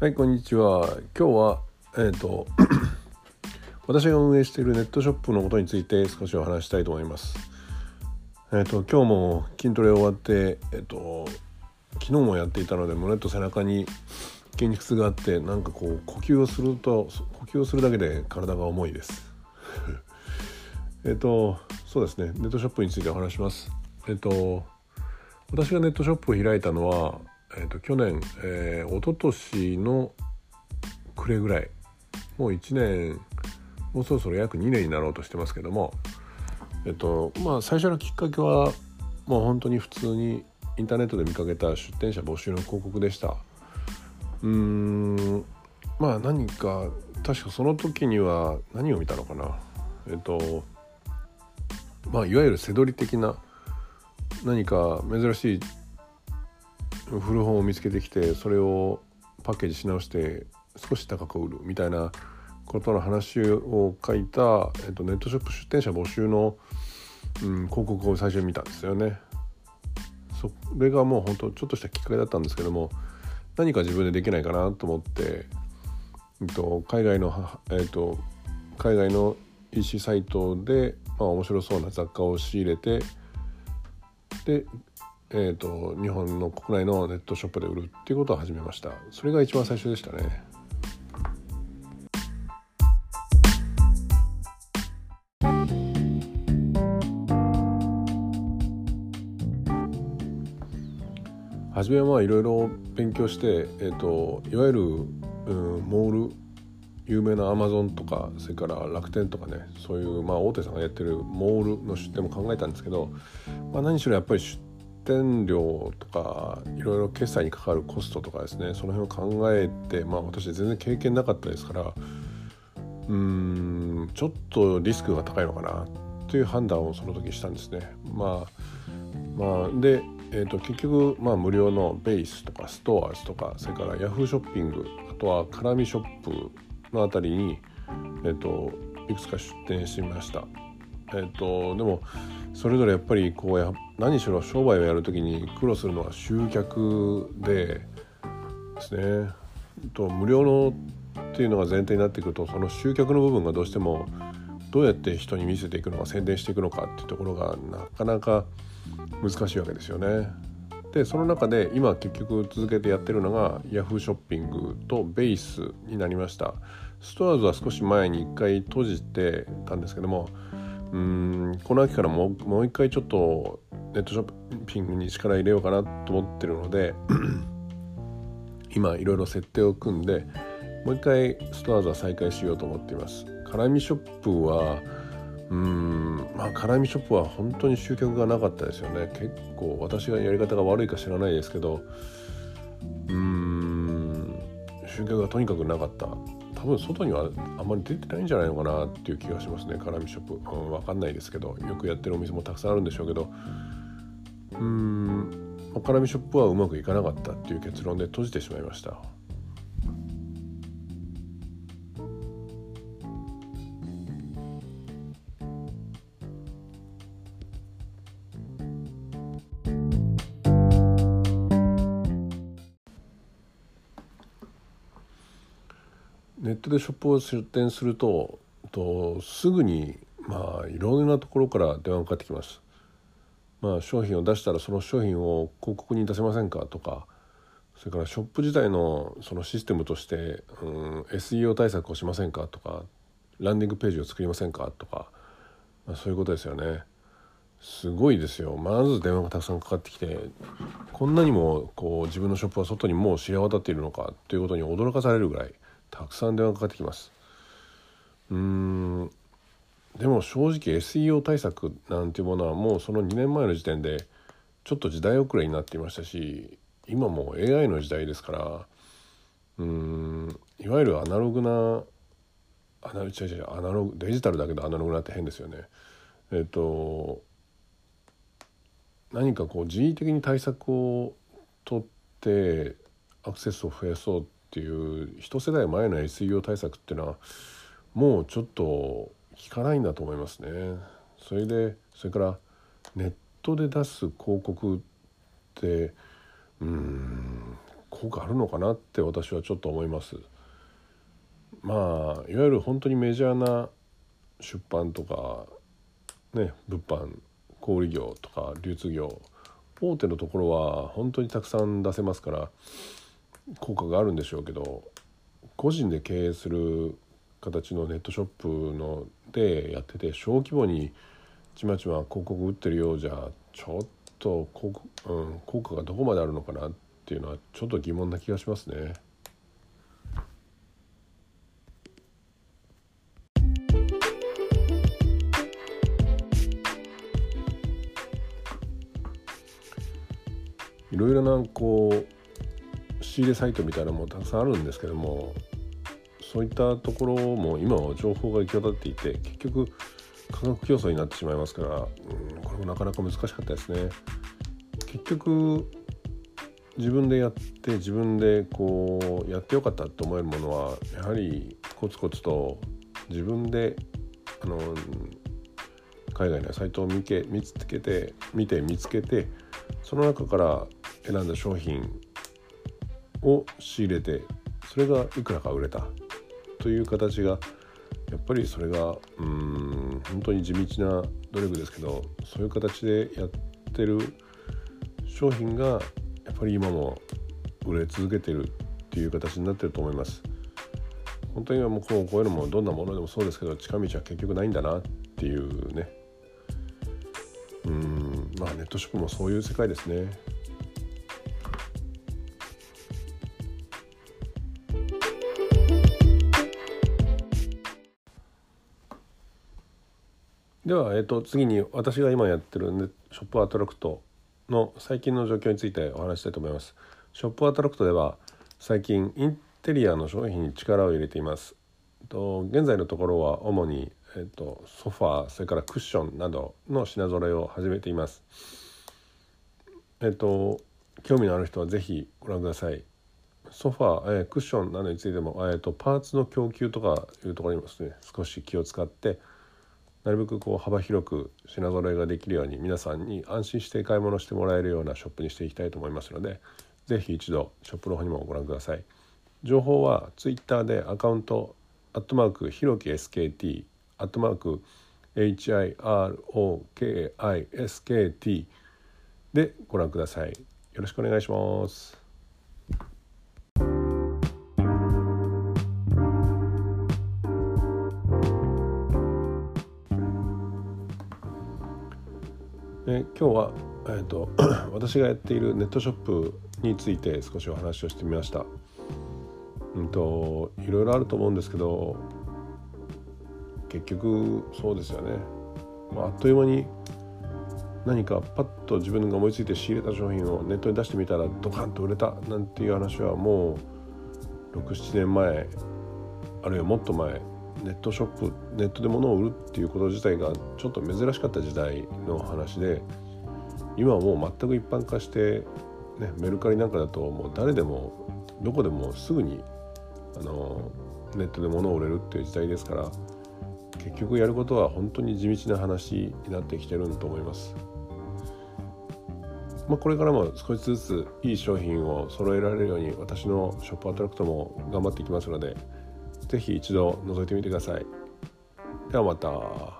はいこんにちは。今日はえっ、と 私が運営しているネットショップのことについて少しお話したいと思います。えっ、と今日も筋トレ終わってえっ、と昨日もやっていたので胸と背中に筋肉痛があってなんかこう呼吸をすると呼吸をするだけで体が重いです。えっとそうですね。ネットショップについてお話します。えっ、と私がネットショップを開いたのはえーと、去年、えー、一昨年の暮れぐらいもう1年もうそろそろ約2年になろうとしてますけどもえっとまあ最初のきっかけはもう本当に普通にインターネットで見かけた出店者募集の広告でした。うーんまあ何か確かその時には何を見たのかな。えっとまあいわゆる背取り的な何か珍しい古本を見つけてきてそれをパッケージし直して少し高く売るみたいなことの話を書いた、えっと、ネットショップ出店者募集の、うん、広告を最初に見たんですよね。それがもう本当ちょっとしたきっかけだったんですけども何か自分でできないかなと思って、えっと、海外の、えっと、海外の EC サイトで、まあ、面白そうな雑貨を仕入れてでえーと、日本の国内のネットショップで売るっていうことを始めました。それが一番最初でしたね。初めはいろいろ勉強して、えーと、いわゆる、うん、モール有名なアマゾンとかそれから楽天とかねそういう、まあ、大手さんがやってるモールの出店も考えたんですけど、まあ、何しろやっぱり出店料とかいろいろ決済にかかるコストとかですねその辺を考えてまあ私全然経験なかったですからうーんちょっとリスクが高いのかなという判断をその時したんですね。まあ、まあ、で、えーと、結局、まあ、無料のベースとかストアーズとかそれからヤフーショッピングあとは絡みショップのあたりに、えーと、いくつか出店してみました。えーとでもそれぞれやっぱりこうや何しろ商売をやる時に苦労するのは集客でですねと無料のっていうのが前提になってくるとその集客の部分がどうしてもどうやって人に見せていくのか宣伝していくのかっていうところがなかなか難しいわけですよね。でその中で今結局続けてやってるのが Yahoo ショッピングとベースになりました。ストアーズは少し前に1回閉じてたんですけどもうん。この秋からもうもう一回ちょっとネットショッピングに力入れようかなと思ってるので 今いろいろ設定を組んでもう一回ストアーズは再開しようと思っています。絡みショップはうん。まあ絡みショップは本当に集客がなかったですよね。結構私がやり方が悪いか知らないですけどうん。集客がとにかくなかった。多分外にはあんまり出てないんじゃないのかなっていう気がしますね辛味ショップ、うん、分かんないですけどよくやってるお店もたくさんあるんでしょうけどうーん辛味ショップはうまくいかなかったっていう結論で閉じてしまいました。トでショップを出店するととすぐにまあいろんなところから電話がかかってきます。まあ、商品を出したらその商品を広告に出せませんか？とかそれからショップ自体のそのシステムとして、うん、SEO 対策をしませんか？とかランディングページを作りませんか？とか、まあ、そういうことですよね。すごいですよ。まず電話がたくさんかかってきてこんなにもこう自分のショップは外にもう知れ渡っているのかということに驚かされるぐらい。たくさん電話かかってきます。うん。でも正直 SEO 対策なんていうものはもうその2年前の時点でちょっと時代遅れになっていましたし今もう AI の時代ですからうん。いわゆるアナログなアナ違う違うアナログデジタルだけどアナログなって変ですよね。えっと何かこう人為的に対策を取ってアクセスを増やそうっていう一世代前の SEO 対策っていうのはもうちょっと効かないんだと思いますね。それでそれからネットで出す広告ってうん効果あるのかなって私はちょっと思います。まあいわゆる本当にメジャーな出版とかね物販小売業とか流通業大手のところは本当にたくさん出せますから効果があるんでしょうけど個人で経営する形のネットショップのでやってて小規模にちまちま広告売ってるようじゃちょっと効,、うん、効果がどこまであるのかなっていうのはちょっと疑問な気がしますね。いろいろなこう仕入れサイトみたいなのもたくさんあるんですけどもそういったところも今は情報が行き渡っていて結局価格競争になってしまいますから、うん、これもなかなか難しかったですね。結局自分でやって自分でこうやってよかったと思えるものはやはりコツコツと自分であの海外のサイトを見け見つけて見て見つけてその中から選んだ商品を仕入れてそれがいくらか売れたという形がやっぱりそれがうん本当に地道な努力ですけどそういう形でやってる商品がやっぱり今も売れ続けてるっていう形になってると思います。本当にもうこうこういうのもどんなものでもそうですけど近道は結局ないんだなっていうねうんまあネットショップもそういう世界ですね。では、えーと、次に私が今やってる、ショップアトラクトの最近の状況についてお話したいと思います。ショップアトラクトでは最近インテリアの商品に力を入れています。と現在のところは主に、えーと、ソファーそれからクッションなどの品揃えを始めています。えっ、ー、と興味のある人は是非ご覧ください。ソファー、えー、クッションなどについても、えーとパーツの供給とかいうところにもですね少し気を使ってなるべくこう幅広く品揃えができるように皆さんに安心して買い物してもらえるようなショップにしていきたいと思いますので是非一度ショップの方にもご覧ください。情報は Twitter でアカウントアットマークひろき SKT アットマーク HIROKISKT でご覧ください。よろしくお願いします。え今日は、えーと、私がやっているネットショップについて少しお話をしてみました。うんといろいろあると思うんですけど結局そうですよね、まあ、あっという間に何かパッと自分が思いついて仕入れた商品をネットに出してみたらドカンと売れたなんていう話はもう67年前あるいはもっと前ネットショップネットで物を売るっていうこと自体がちょっと珍しかった時代の話で今はもう全く一般化して、ね、メルカリなんかだともう誰でもどこでもすぐにあのネットで物を売れるっていう時代ですから結局やることは本当に地道な話になってきてるんと思います。まあ、これからも少しずついい商品を揃えられるように私のショップアトラクトも頑張っていきますのでぜひ一度覗いてみてください。ではまた。